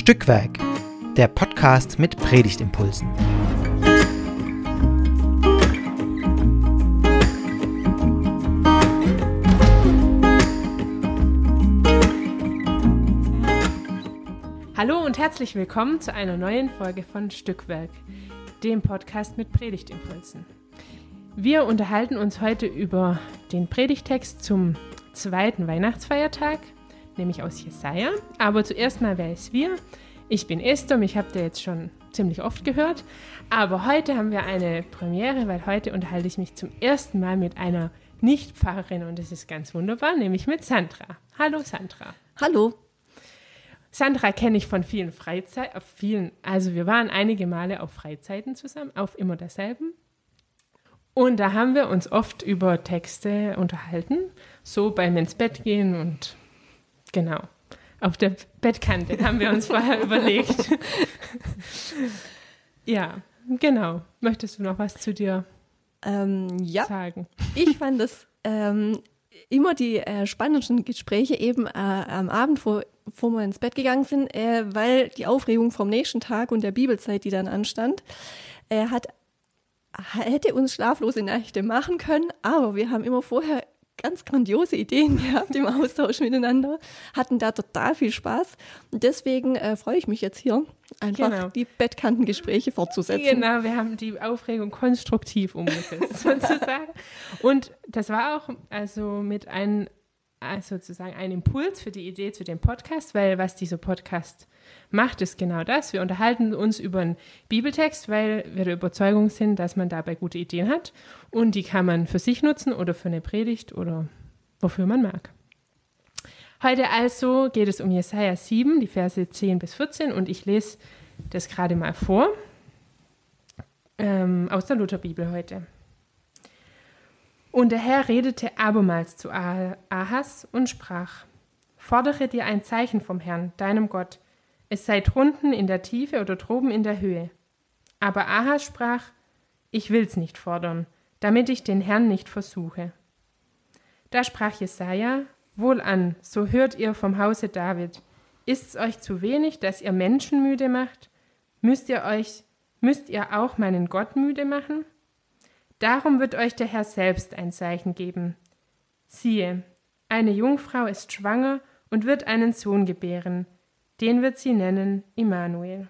Stückwerk, der Podcast mit Predigtimpulsen. Hallo und herzlich willkommen zu einer neuen Folge von Stückwerk, dem Podcast mit Predigtimpulsen. Wir unterhalten uns heute über den Predigtext zum zweiten Weihnachtsfeiertag, nämlich aus Jesaja. Aber zuerst mal, wer ist wir? Ich bin Esther, mich habt ihr jetzt schon ziemlich oft gehört. Aber heute haben wir eine Premiere, weil heute unterhalte ich mich zum ersten Mal mit einer Nicht-Pfarrerin und das ist ganz wunderbar, nämlich mit Sandra. Hallo Sandra. Hallo. Sandra kenne ich von vielen Freizeiten, vielen, also wir waren einige Male auf Freizeiten zusammen, auf immer derselben. Und da haben wir uns oft über Texte unterhalten, so beim ins Bett gehen und genau. Auf der Bettkante haben wir uns vorher überlegt. ja, genau. Möchtest du noch was zu dir ähm, ja. sagen? Ich fand das ähm, immer die äh, spannendsten Gespräche eben äh, am Abend, wo, wo wir ins Bett gegangen sind, äh, weil die Aufregung vom nächsten Tag und der Bibelzeit, die dann anstand, äh, hat hätte uns schlaflose Nächte machen können, aber wir haben immer vorher ganz grandiose Ideen gehabt im Austausch miteinander, hatten da total viel Spaß. Und deswegen äh, freue ich mich jetzt hier, einfach genau. die Bettkantengespräche fortzusetzen. Genau, wir haben die Aufregung konstruktiv umgesetzt, sozusagen. Und das war auch also mit einem, also sozusagen ein Impuls für die Idee zu dem Podcast, weil was dieser Podcast macht, ist genau das. Wir unterhalten uns über einen Bibeltext, weil wir der Überzeugung sind, dass man dabei gute Ideen hat und die kann man für sich nutzen oder für eine Predigt oder wofür man mag. Heute also geht es um Jesaja 7, die Verse 10 bis 14 und ich lese das gerade mal vor ähm, aus der Lutherbibel heute. Und der Herr redete abermals zu Ahas und sprach: Fordere dir ein Zeichen vom Herrn, deinem Gott, es sei drunten in der Tiefe oder droben in der Höhe. Aber Ahas sprach, ich will's nicht fordern, damit ich den Herrn nicht versuche. Da sprach Jesaja, Wohlan, so hört ihr vom Hause David. Ist's euch zu wenig, dass ihr Menschen müde macht? Müsst ihr euch, müsst ihr auch meinen Gott müde machen? Darum wird euch der Herr selbst ein Zeichen geben. Siehe, eine Jungfrau ist schwanger und wird einen Sohn gebären. Den wird sie nennen Immanuel.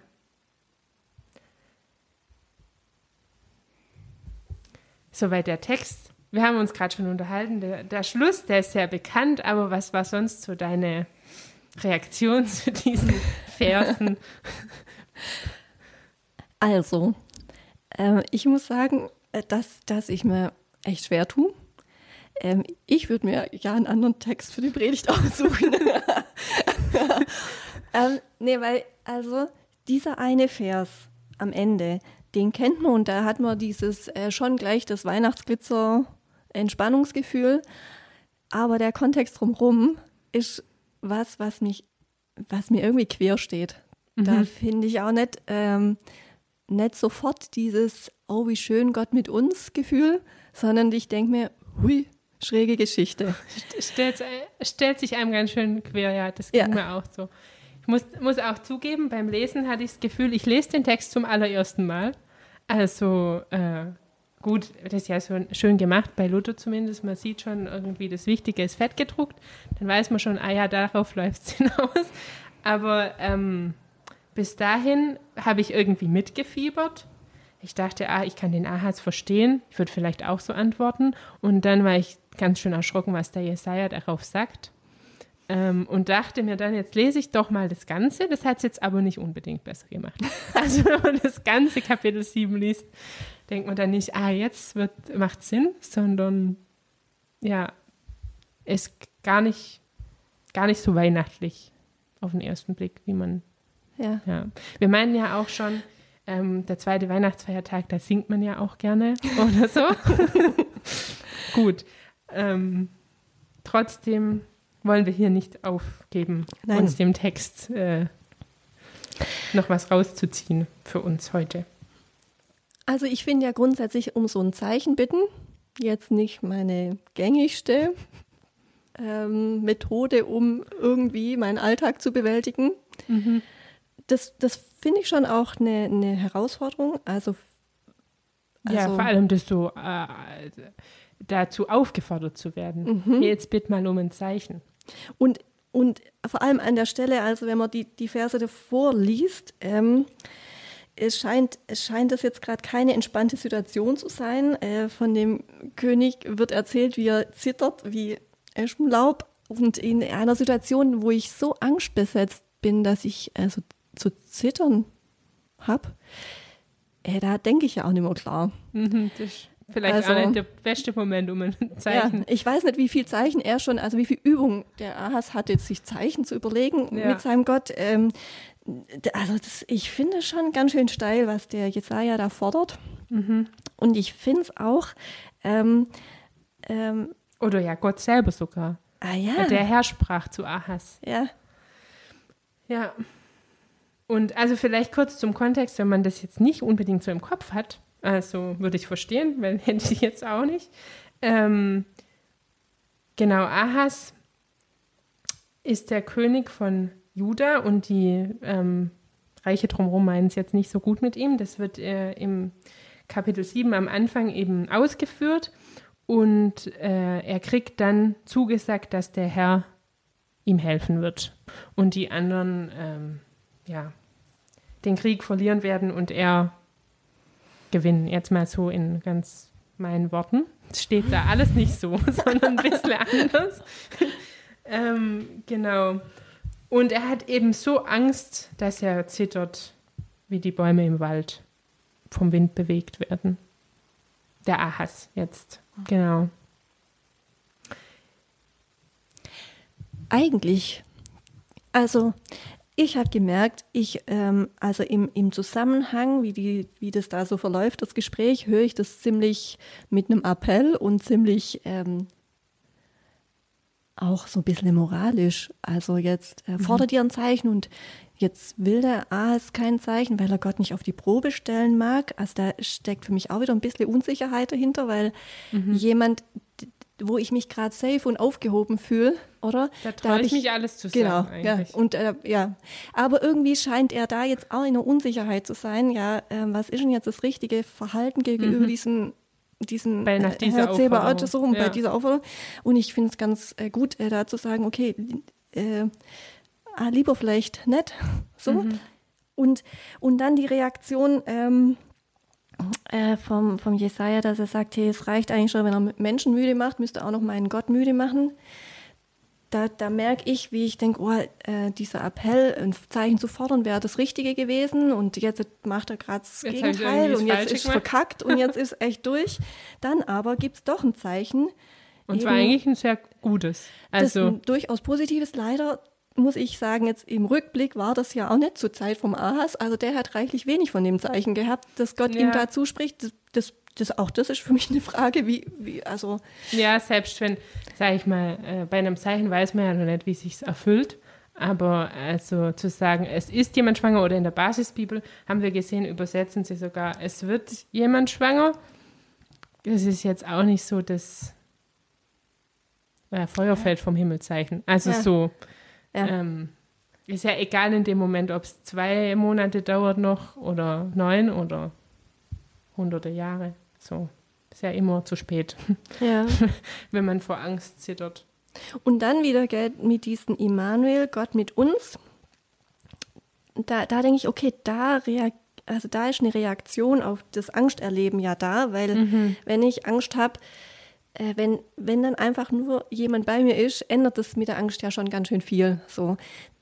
Soweit der Text. Wir haben uns gerade schon unterhalten. Der, der, Schluss, der ist sehr bekannt, aber was war sonst so deine Reaktion zu diesen Versen? Also, äh, ich muss sagen, äh, dass, dass ich mir echt schwer tue. Ähm, ich würde mir ja einen anderen Text für die Predigt aussuchen. Ähm, nee, weil, also, dieser eine Vers am Ende, den kennt man und da hat man dieses äh, schon gleich das Weihnachtsglitzer Entspannungsgefühl. Aber der Kontext drumherum ist was, was mich, was mir irgendwie quer steht. Mhm. Da finde ich auch nicht, ähm, nicht sofort dieses, oh, wie schön Gott mit uns Gefühl, sondern ich denke mir, hui, schräge Geschichte. Stellt, stellt sich einem ganz schön quer, ja, das ging ja. mir auch so. Muss, muss auch zugeben, beim Lesen hatte ich das Gefühl, ich lese den Text zum allerersten Mal. Also äh, gut, das ist ja so schön gemacht, bei Luther zumindest. Man sieht schon irgendwie, das Wichtige ist fett gedruckt. Dann weiß man schon, ah ja, darauf läuft es hinaus. Aber ähm, bis dahin habe ich irgendwie mitgefiebert. Ich dachte, ah, ich kann den Ahas verstehen. Ich würde vielleicht auch so antworten. Und dann war ich ganz schön erschrocken, was der Jesaja darauf sagt. Ähm, und dachte mir dann, jetzt lese ich doch mal das Ganze. Das hat es jetzt aber nicht unbedingt besser gemacht. Also wenn man das ganze Kapitel 7 liest, denkt man dann nicht, ah, jetzt wird, macht Sinn, sondern ja, ist gar nicht, gar nicht so weihnachtlich auf den ersten Blick, wie man. Ja. ja. Wir meinen ja auch schon, ähm, der zweite Weihnachtsfeiertag, da singt man ja auch gerne oder so. Gut. Ähm, trotzdem wollen wir hier nicht aufgeben, Nein. uns dem Text äh, noch was rauszuziehen für uns heute. Also ich finde ja grundsätzlich um so ein Zeichen bitten, jetzt nicht meine gängigste ähm, Methode, um irgendwie meinen Alltag zu bewältigen. Mhm. das, das finde ich schon auch eine, eine Herausforderung. Also, also, ja, vor allem das so äh, dazu aufgefordert zu werden. Mhm. Jetzt bitte mal um ein Zeichen. Und, und vor allem an der Stelle, also wenn man die, die Verse davor liest, ähm, es scheint, es scheint das jetzt gerade keine entspannte Situation zu sein. Äh, von dem König wird erzählt, wie er zittert, wie Eschenlaub. Und in einer Situation, wo ich so angstbesetzt bin, dass ich also zu zittern habe, äh, da denke ich ja auch nicht mehr klar. Mhm, das Vielleicht also, auch nicht der beste Moment, um ein Zeichen. Ja, ich weiß nicht, wie viel Zeichen er schon, also wie viel Übung der Ahas hatte, sich Zeichen zu überlegen ja. mit seinem Gott. Ähm, also das, ich finde schon ganz schön steil, was der Jesaja da fordert. Mhm. Und ich finde es auch. Ähm, ähm, Oder ja, Gott selber sogar. Ah ja. Der Herr sprach zu Ahas. Ja. Ja. Und also vielleicht kurz zum Kontext, wenn man das jetzt nicht unbedingt so im Kopf hat. Also würde ich verstehen, weil hätte ich jetzt auch nicht. Ähm, genau, Ahas ist der König von Juda und die ähm, Reiche drumherum meinen es jetzt nicht so gut mit ihm. Das wird äh, im Kapitel 7 am Anfang eben ausgeführt und äh, er kriegt dann zugesagt, dass der Herr ihm helfen wird und die anderen ähm, ja, den Krieg verlieren werden und er gewinnen. Jetzt mal so in ganz meinen Worten. Es steht da alles nicht so, sondern ein bisschen anders. ähm, genau. Und er hat eben so Angst, dass er zittert, wie die Bäume im Wald vom Wind bewegt werden. Der Ahas jetzt, genau. Eigentlich, also ich habe gemerkt, ich, ähm, also im, im Zusammenhang, wie, die, wie das da so verläuft, das Gespräch, höre ich das ziemlich mit einem Appell und ziemlich ähm, auch so ein bisschen moralisch. Also jetzt äh, fordert mhm. ihr ein Zeichen und jetzt will der Ahas kein Zeichen, weil er Gott nicht auf die Probe stellen mag. Also da steckt für mich auch wieder ein bisschen Unsicherheit dahinter, weil mhm. jemand, wo ich mich gerade safe und aufgehoben fühle, oder? Da traue ich, ich, mich alles zu genau, sagen. Genau, ja. Und äh, ja. Aber irgendwie scheint er da jetzt auch in einer Unsicherheit zu sein. Ja, äh, was ist denn jetzt das richtige Verhalten gegenüber mhm. diesem diesen bei, nach äh, dieser Herr Zeber rum, ja. bei dieser Aufforderung. Und ich finde es ganz äh, gut, äh, da zu sagen, okay, äh, ah, lieber vielleicht nett, so. Mhm. Und, und dann die Reaktion, ähm, äh, vom, vom Jesaja, dass er sagt, hey, es reicht eigentlich schon, wenn er Menschen müde macht, müsste er auch noch meinen Gott müde machen. Da, da merke ich, wie ich denke, oh, äh, dieser Appell, ein Zeichen zu fordern, wäre das Richtige gewesen und jetzt macht er gerade das jetzt Gegenteil und jetzt ist es verkackt und jetzt ist echt durch. Dann aber gibt es doch ein Zeichen. Und zwar eigentlich ein sehr gutes. Also durchaus positives. Leider muss ich sagen, jetzt im Rückblick war das ja auch nicht zur Zeit vom Ahas. Also der hat reichlich wenig von dem Zeichen gehabt, dass Gott ja. ihm da zuspricht. Das, das, das, auch das ist für mich eine Frage, wie, wie also. Ja, selbst wenn, sage ich mal, äh, bei einem Zeichen weiß man ja noch nicht, wie sich erfüllt. Aber also zu sagen, es ist jemand schwanger oder in der Basisbibel haben wir gesehen, übersetzen sie sogar, es wird jemand schwanger. Das ist jetzt auch nicht so das äh, Feuerfeld vom Himmelzeichen. Also ja. so, ja. Ähm, ist ja egal in dem Moment, ob es zwei Monate dauert noch oder neun oder hunderte Jahre. So ist ja immer zu spät, ja. wenn man vor Angst zittert. Und dann wieder gell, mit diesem Immanuel, Gott mit uns. Da, da denke ich, okay, da also da ist eine Reaktion auf das Angsterleben ja da, weil mhm. wenn ich Angst habe, äh, wenn, wenn dann einfach nur jemand bei mir ist, ändert das mit der Angst ja schon ganz schön viel. So,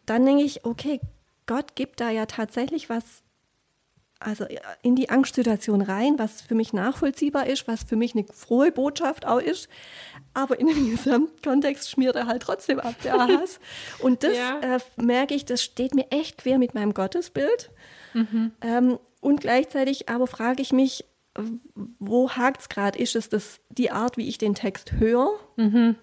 dann denke ich, okay, Gott gibt da ja tatsächlich was, also in die Angstsituation rein, was für mich nachvollziehbar ist, was für mich eine frohe Botschaft auch ist. Aber in dem Gesamtkontext schmiert er halt trotzdem ab, der Hass. Und das ja. äh, merke ich, das steht mir echt quer mit meinem Gottesbild. Mhm. Ähm, und gleichzeitig aber frage ich mich, wo hakt es gerade? Ist es das, die Art, wie ich den Text höre? Mhm.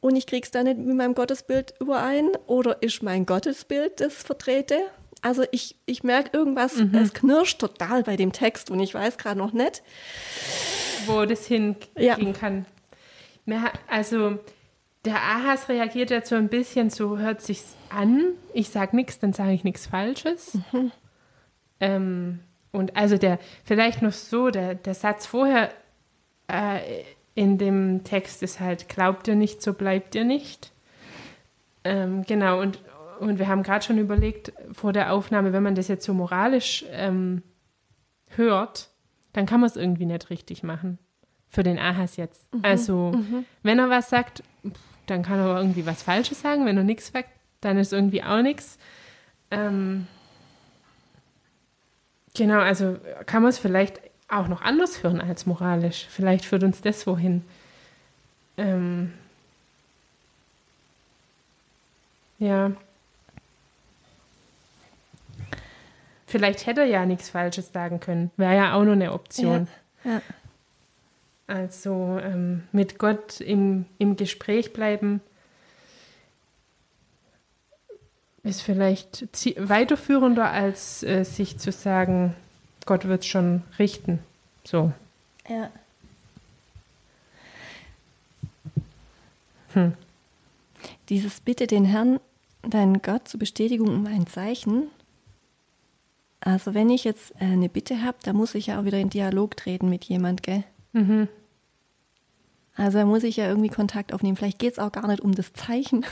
Und ich kriege es dann nicht mit meinem Gottesbild überein? Oder ist mein Gottesbild das vertrete? Also ich, ich merke irgendwas, mhm. es knirscht total bei dem Text und ich weiß gerade noch nicht. Wo das hingehen ja. kann. Also der Ahas reagiert jetzt so ein bisschen, so hört sich's an. Ich sag nichts, dann sage ich nichts Falsches. Mhm. Ähm, und also der, vielleicht noch so, der, der Satz vorher äh, in dem Text ist halt, glaubt ihr nicht, so bleibt ihr nicht. Ähm, genau, und, und wir haben gerade schon überlegt vor der Aufnahme, wenn man das jetzt so moralisch ähm, hört, dann kann man es irgendwie nicht richtig machen. Für den Ahas jetzt. Mhm. Also, mhm. wenn er was sagt, dann kann er irgendwie was Falsches sagen. Wenn er nichts sagt, dann ist irgendwie auch nichts. Ähm, genau, also kann man es vielleicht auch noch anders hören als moralisch. Vielleicht führt uns das wohin. Ähm, ja. Vielleicht hätte er ja nichts Falsches sagen können. Wäre ja auch noch eine Option. Ja. ja. Also ähm, mit Gott im, im Gespräch bleiben ist vielleicht weiterführender, als äh, sich zu sagen, Gott wird schon richten. So. Ja. Hm. Dieses Bitte den Herrn, deinen Gott zur Bestätigung um ein Zeichen. Also wenn ich jetzt äh, eine Bitte habe, da muss ich ja auch wieder in Dialog treten mit jemand, gell? Mhm. Also da muss ich ja irgendwie Kontakt aufnehmen. Vielleicht geht es auch gar nicht um das Zeichen,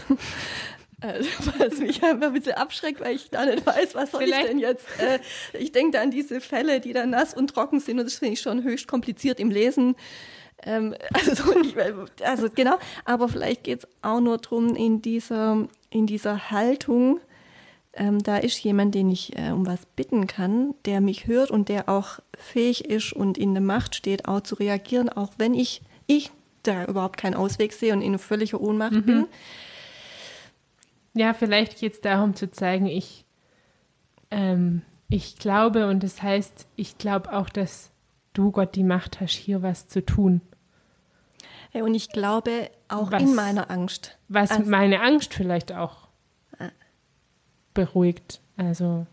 also, was mich einfach ein bisschen abschreckt, weil ich da nicht weiß, was soll Vielleicht. ich denn jetzt. Äh, ich denke da an diese Fälle, die dann nass und trocken sind und das finde ich schon höchst kompliziert im Lesen. Ähm, also, also genau, aber vielleicht geht es auch nur darum, in dieser, in dieser Haltung, ähm, da ist jemand, den ich äh, um was bitten kann, der mich hört und der auch fähig ist und in der Macht steht, auch zu reagieren, auch wenn ich, ich da überhaupt keinen Ausweg sehe und in völliger Ohnmacht mhm. bin. Ja, vielleicht geht es darum zu zeigen, ich, ähm, ich glaube und das heißt, ich glaube auch, dass du, Gott, die Macht hast, hier was zu tun. Ja, und ich glaube auch was, in meiner Angst. Was also, meine Angst vielleicht auch ah. beruhigt. Also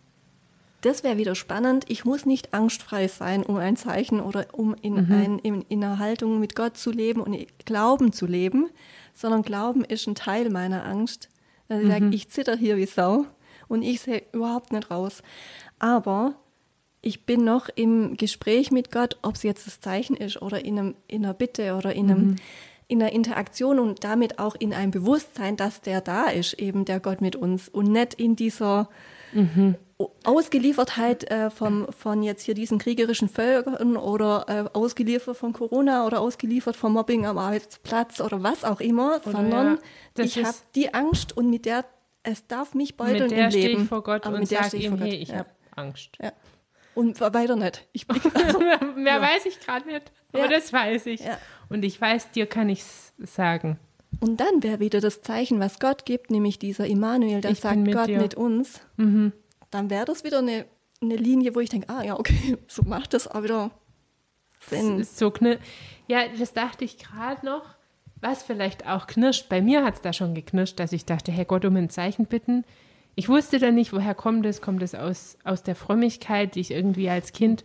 das wäre wieder spannend. Ich muss nicht angstfrei sein, um ein Zeichen oder um in, mhm. ein, in, in einer Haltung mit Gott zu leben und Glauben zu leben, sondern Glauben ist ein Teil meiner Angst. Also ich mhm. sage, ich zitter hier wie Sau und ich sehe überhaupt nicht raus. Aber ich bin noch im Gespräch mit Gott, ob es jetzt das Zeichen ist oder in, einem, in einer Bitte oder in, einem, mhm. in einer Interaktion und damit auch in einem Bewusstsein, dass der da ist, eben der Gott mit uns und nicht in dieser mhm. Ausgeliefertheit äh, vom, von jetzt hier diesen kriegerischen Völkern oder äh, ausgeliefert von Corona oder ausgeliefert vom Mobbing am Arbeitsplatz oder was auch immer, oder sondern ja, ich habe die Angst und mit der, es darf mich beuteln mit der im Leben. Stehe ich vor Gott und sage ihm, hey, ich ja. habe Angst. Ja. Und weiter nicht. Ich bin, also, Mehr weiß ich gerade nicht, aber das weiß ich. Und ich weiß, dir kann ich es sagen. Und dann wäre wieder das Zeichen, was Gott gibt, nämlich dieser Immanuel, der ich sagt, mit Gott dir. mit uns. Mhm dann wäre das wieder eine, eine Linie, wo ich denke, ah ja, okay, so macht das auch wieder Sinn. So ja, das dachte ich gerade noch, was vielleicht auch knirscht. Bei mir hat es da schon geknirscht, dass ich dachte, Herr Gott, um ein Zeichen bitten. Ich wusste dann nicht, woher kommt es? Kommt es aus, aus der Frömmigkeit, die ich irgendwie als Kind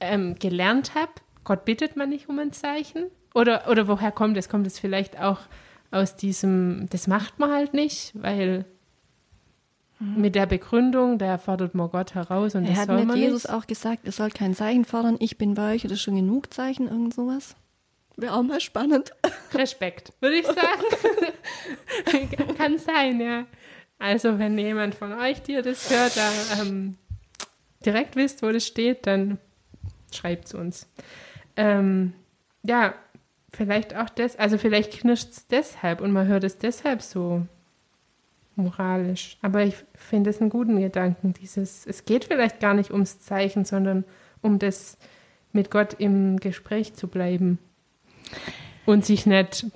ähm, gelernt habe? Gott bittet man nicht um ein Zeichen? Oder, oder woher kommt es? Kommt es vielleicht auch aus diesem, das macht man halt nicht, weil Mhm. Mit der Begründung, da fordert man Gott heraus und er das hat soll mit Jesus nicht. auch gesagt, ihr sollt kein Zeichen fordern, ich bin bei euch, das ist schon genug Zeichen, irgend sowas. Wäre auch mal spannend. Respekt, würde ich sagen. Kann sein, ja. Also, wenn jemand von euch dir das hört, da ähm, direkt wisst, wo das steht, dann schreibt es uns. Ähm, ja, vielleicht auch das, also vielleicht knirscht es deshalb und man hört es deshalb so moralisch. Aber ich finde es einen guten Gedanken, dieses, es geht vielleicht gar nicht ums Zeichen, sondern um das mit Gott im Gespräch zu bleiben. Und sich nicht.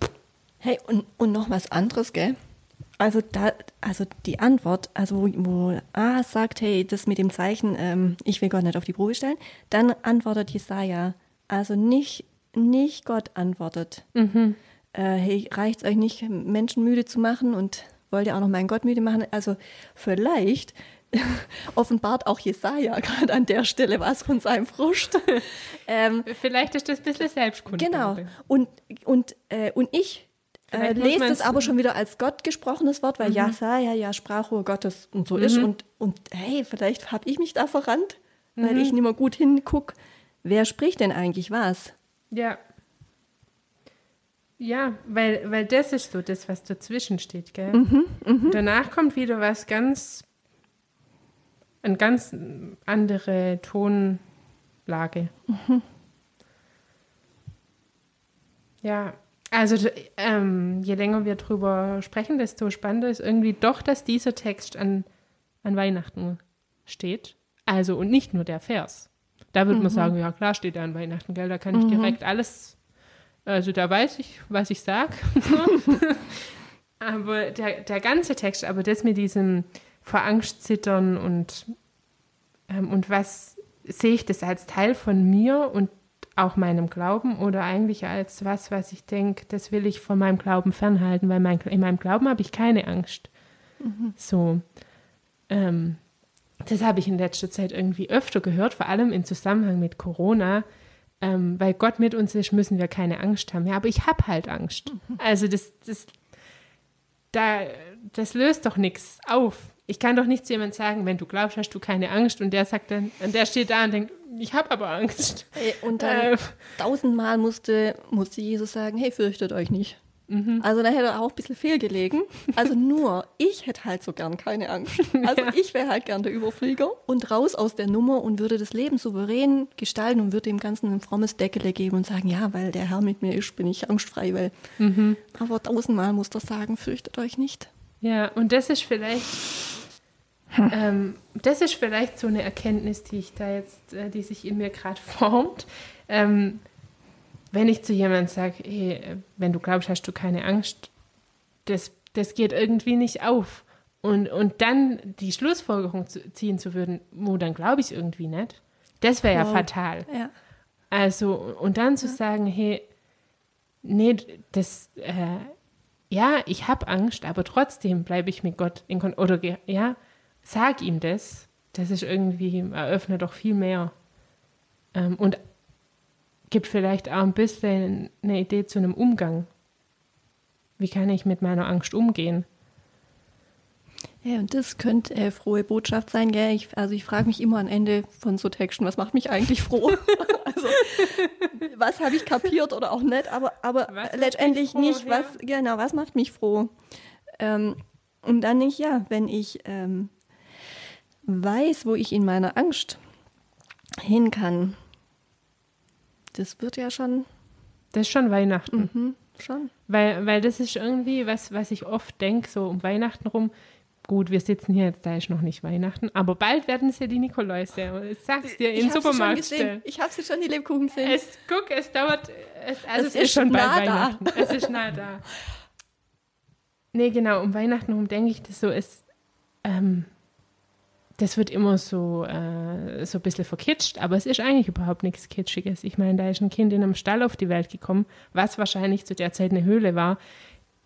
Hey, und, und noch was anderes, gell? Also da, also die Antwort, also wo, wo A sagt, hey, das mit dem Zeichen, ähm, ich will Gott nicht auf die Probe stellen, dann antwortet Jesaja, also nicht, nicht Gott antwortet. Mhm. Äh, hey, reicht es euch nicht, Menschen müde zu machen und wollte auch noch meinen Gott müde machen. Also vielleicht offenbart auch Jesaja gerade an der Stelle was von seinem Frust. ähm, vielleicht ist das ein bisschen Selbstkunde. Genau. Und, und, äh, und ich äh, lest es aber schon wieder als Gott gesprochenes Wort, weil mhm. ja, ja, ja, ja, Sprachrohr Gottes und so mhm. ist. Und, und hey, vielleicht habe ich mich da verrannt, weil mhm. ich nicht mehr gut hingucke. Wer spricht denn eigentlich was? Ja. Ja, weil, weil das ist so das, was dazwischen steht, gell? Mhm, mh. Danach kommt wieder was ganz, eine ganz andere Tonlage. Mhm. Ja, also ähm, je länger wir drüber sprechen, desto spannender ist irgendwie doch, dass dieser Text an, an Weihnachten steht. Also und nicht nur der Vers. Da würde mhm. man sagen, ja klar steht er an Weihnachten, gell? Da kann ich mhm. direkt alles, also da weiß ich, was ich sage. aber der, der ganze Text, aber das mit diesem vor Angst zittern und, ähm, und was sehe ich das als Teil von mir und auch meinem Glauben oder eigentlich als was, was ich denke, das will ich von meinem Glauben fernhalten, weil mein, in meinem Glauben habe ich keine Angst. Mhm. So. Ähm, das habe ich in letzter Zeit irgendwie öfter gehört, vor allem im Zusammenhang mit Corona. Ähm, weil Gott mit uns ist, müssen wir keine Angst haben. Ja, aber ich habe halt Angst. Mhm. Also das, das, da, das löst doch nichts auf. Ich kann doch nicht zu jemandem sagen, wenn du glaubst, hast du keine Angst und der sagt dann, und der steht da und denkt, ich habe aber Angst. Hey, und dann äh, tausendmal musste, musste Jesus sagen, hey, fürchtet euch nicht. Mhm. Also da hätte er auch ein bisschen fehlgelegen. Also nur, ich hätte halt so gern keine Angst. Also ja. ich wäre halt gern der Überflieger und raus aus der Nummer und würde das Leben souverän gestalten und würde dem Ganzen ein frommes Deckele geben und sagen, ja, weil der Herr mit mir ist, bin ich angstfrei. Weil, mhm. Aber tausendmal muss er sagen, fürchtet euch nicht. Ja, und das ist vielleicht, hm. ähm, das ist vielleicht so eine Erkenntnis, die ich da jetzt, äh, die sich in mir gerade formt. Ähm, wenn ich zu jemandem sage, hey, wenn du glaubst, hast du keine Angst, das, das geht irgendwie nicht auf. Und, und dann die Schlussfolgerung zu, ziehen zu würden, wo dann glaube ich irgendwie nicht, das wäre ja fatal. Ja. Also, und dann zu ja. sagen, hey, nee, das, äh, ja, ich habe Angst, aber trotzdem bleibe ich mit Gott in Kontakt. Oder, ja, sag ihm das. Das ist irgendwie, eröffnet doch viel mehr. Ähm, und gibt vielleicht auch ein bisschen eine Idee zu einem Umgang. Wie kann ich mit meiner Angst umgehen? Ja, und das könnte äh, frohe Botschaft sein, gell? Ich, also ich frage mich immer am Ende von so Texten, was macht mich eigentlich froh? also was habe ich kapiert oder auch nicht, aber, aber letztendlich froh, nicht, was, ja? genau, was macht mich froh? Ähm, und dann nicht, ja, wenn ich ähm, weiß, wo ich in meiner Angst hin kann, das wird ja schon. Das ist schon Weihnachten. Mhm, schon. Weil, weil das ist irgendwie was, was ich oft denke, so um Weihnachten rum. Gut, wir sitzen hier jetzt, da ist noch nicht Weihnachten, aber bald werden sie die Nikoläuse. Ich sag's dir, im Supermarkt. Ich habe sie schon, die Lebkuchen gesehen. Es, guck, es dauert, es, also es, es ist, schon bald Weihnachten. Es ist nah da. Nee, genau, um Weihnachten rum denke ich, das so ist, ähm, das wird immer so, äh, so ein bisschen verkitscht, aber es ist eigentlich überhaupt nichts Kitschiges. Ich meine, da ist ein Kind in einem Stall auf die Welt gekommen, was wahrscheinlich zu der Zeit eine Höhle war.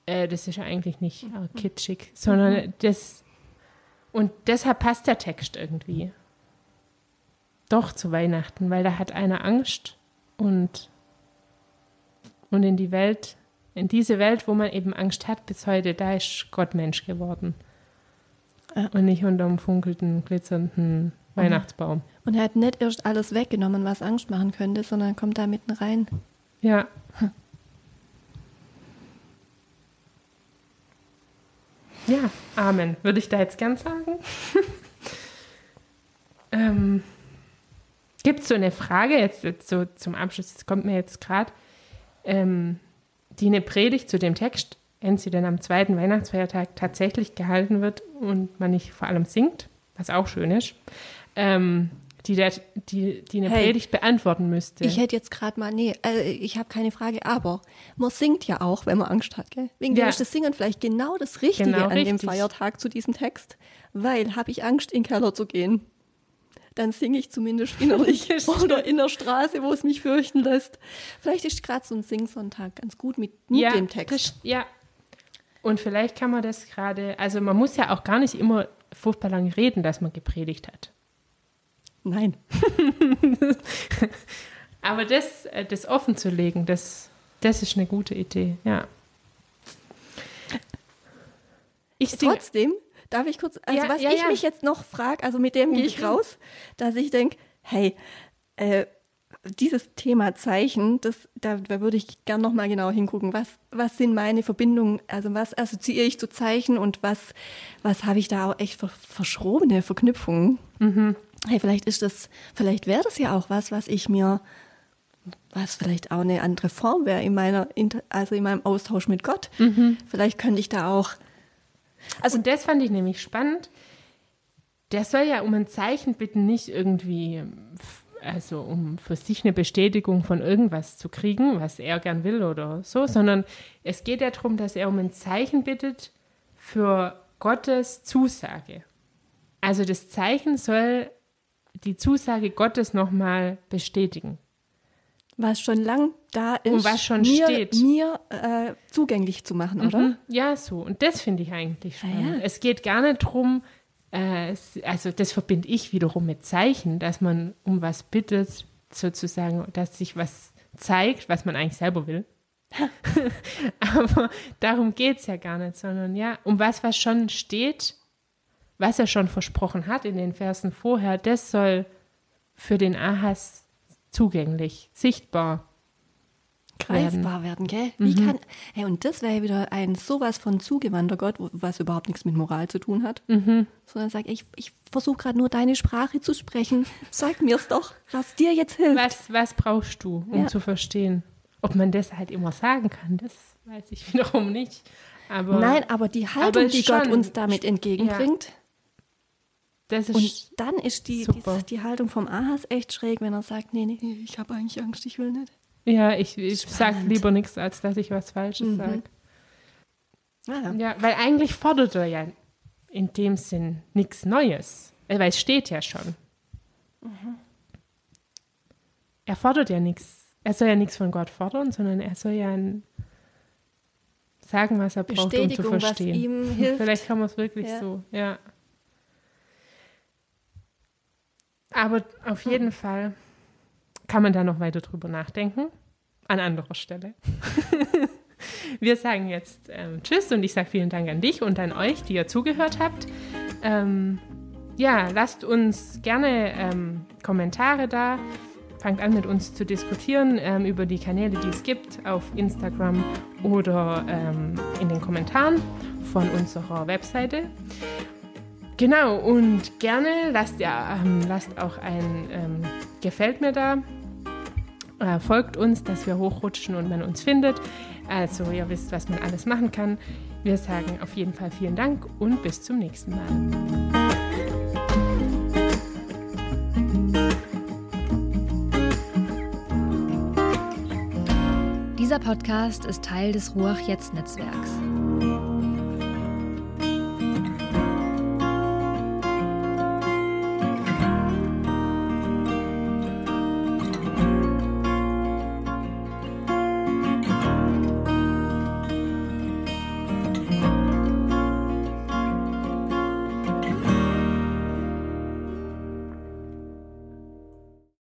Äh, das ist ja eigentlich nicht äh, kitschig, sondern mhm. das. Und deshalb passt der Text irgendwie. Doch zu Weihnachten, weil da hat einer Angst und, und in die Welt, in diese Welt, wo man eben Angst hat bis heute, da ist Gott Mensch geworden. Und nicht unter einem funkelnden, glitzernden Weihnachtsbaum. Und er hat nicht erst alles weggenommen, was Angst machen könnte, sondern kommt da mitten rein. Ja. Ja, Amen. Würde ich da jetzt gern sagen. ähm, Gibt es so eine Frage, jetzt, jetzt, so zum Abschluss, das kommt mir jetzt gerade, ähm, die eine Predigt zu dem Text wenn sie dann am zweiten Weihnachtsfeiertag tatsächlich gehalten wird und man nicht vor allem singt, was auch schön ist, ähm, die, der, die, die eine hey, Predigt beantworten müsste. Ich hätte jetzt gerade mal, nee, äh, ich habe keine Frage, aber man singt ja auch, wenn man Angst hat, gell? Wegen ja. dem ist das Singen vielleicht genau das Richtige genau an richtig. dem Feiertag zu diesem Text, weil habe ich Angst, in den Keller zu gehen dann singe ich zumindest innerlich oder in der Straße, wo es mich fürchten lässt. Vielleicht ist gerade so ein Singsonntag ganz gut mit, mit ja, dem Text. Das, ja, und vielleicht kann man das gerade, also man muss ja auch gar nicht immer furchtbar lang reden, dass man gepredigt hat. Nein. Aber das, äh, das offen zu legen, das, das ist eine gute Idee, ja. ich trotzdem, darf ich kurz, also ja, was ja, ich ja. mich jetzt noch frage, also mit dem gehe ich raus, dass ich denke, hey, äh, dieses Thema Zeichen, das, da, da würde ich gern noch mal genau hingucken. Was, was sind meine Verbindungen? Also was assoziiere ich zu Zeichen und was, was habe ich da auch echt für verschrobene Verknüpfungen? Mhm. Hey, vielleicht ist das, vielleicht wäre das ja auch was, was ich mir, was vielleicht auch eine andere Form wäre in meiner, also in meinem Austausch mit Gott. Mhm. Vielleicht könnte ich da auch. Also und das fand ich nämlich spannend. Der soll ja um ein Zeichen bitten, nicht irgendwie also um für sich eine Bestätigung von irgendwas zu kriegen, was er gern will oder so, sondern es geht ja darum, dass er um ein Zeichen bittet für Gottes Zusage. Also das Zeichen soll die Zusage Gottes nochmal bestätigen. Was schon lang da ist, und was schon mir, steht. mir äh, zugänglich zu machen, oder? Mhm. Ja, so. Und das finde ich eigentlich spannend. Ah, ja. Es geht gar nicht darum, äh, also das verbinde ich wiederum mit Zeichen, dass man um was bittet, sozusagen, dass sich was zeigt, was man eigentlich selber will. Aber darum geht es ja gar nicht, sondern ja, um was, was schon steht, was er schon versprochen hat in den Versen vorher, das soll für den Ahas zugänglich, sichtbar greifbar werden, gell? Wie mhm. kann, hey, und das wäre wieder ein sowas von zugewandter Gott, was überhaupt nichts mit Moral zu tun hat, mhm. sondern sagt, ich, ich versuche gerade nur deine Sprache zu sprechen. Sag mir's doch, was dir jetzt hilft. Was, was brauchst du, um ja. zu verstehen? Ob man das halt immer sagen kann, das weiß ich wiederum nicht. Aber, Nein, aber die Haltung, aber die schon, Gott uns damit entgegenbringt, ja. Das ist und dann ist die, die, die, Haltung vom Ahas echt schräg, wenn er sagt, nee, nee, ich habe eigentlich Angst, ich will nicht. Ja, ich, ich sage lieber nichts, als dass ich was Falsches mhm. sage. Ah. Ja, weil eigentlich fordert er ja in dem Sinn nichts Neues. Äh, weil es steht ja schon. Mhm. Er fordert ja nichts. Er soll ja nichts von Gott fordern, sondern er soll ja sagen, was er braucht, um zu verstehen. Was ihm hilft. Vielleicht kann man es wirklich ja. so, ja. Aber auf jeden mhm. Fall kann man da noch weiter drüber nachdenken. An anderer Stelle. Wir sagen jetzt ähm, Tschüss und ich sage vielen Dank an dich und an euch, die ihr zugehört habt. Ähm, ja, lasst uns gerne ähm, Kommentare da. Fangt an mit uns zu diskutieren ähm, über die Kanäle, die es gibt, auf Instagram oder ähm, in den Kommentaren von unserer Webseite. Genau, und gerne lasst, ja, ähm, lasst auch ein Gefällt mir da äh, folgt uns, dass wir hochrutschen und man uns findet. Also ihr wisst, was man alles machen kann. Wir sagen auf jeden Fall vielen Dank und bis zum nächsten Mal. Dieser Podcast ist Teil des Ruach Jetzt Netzwerks.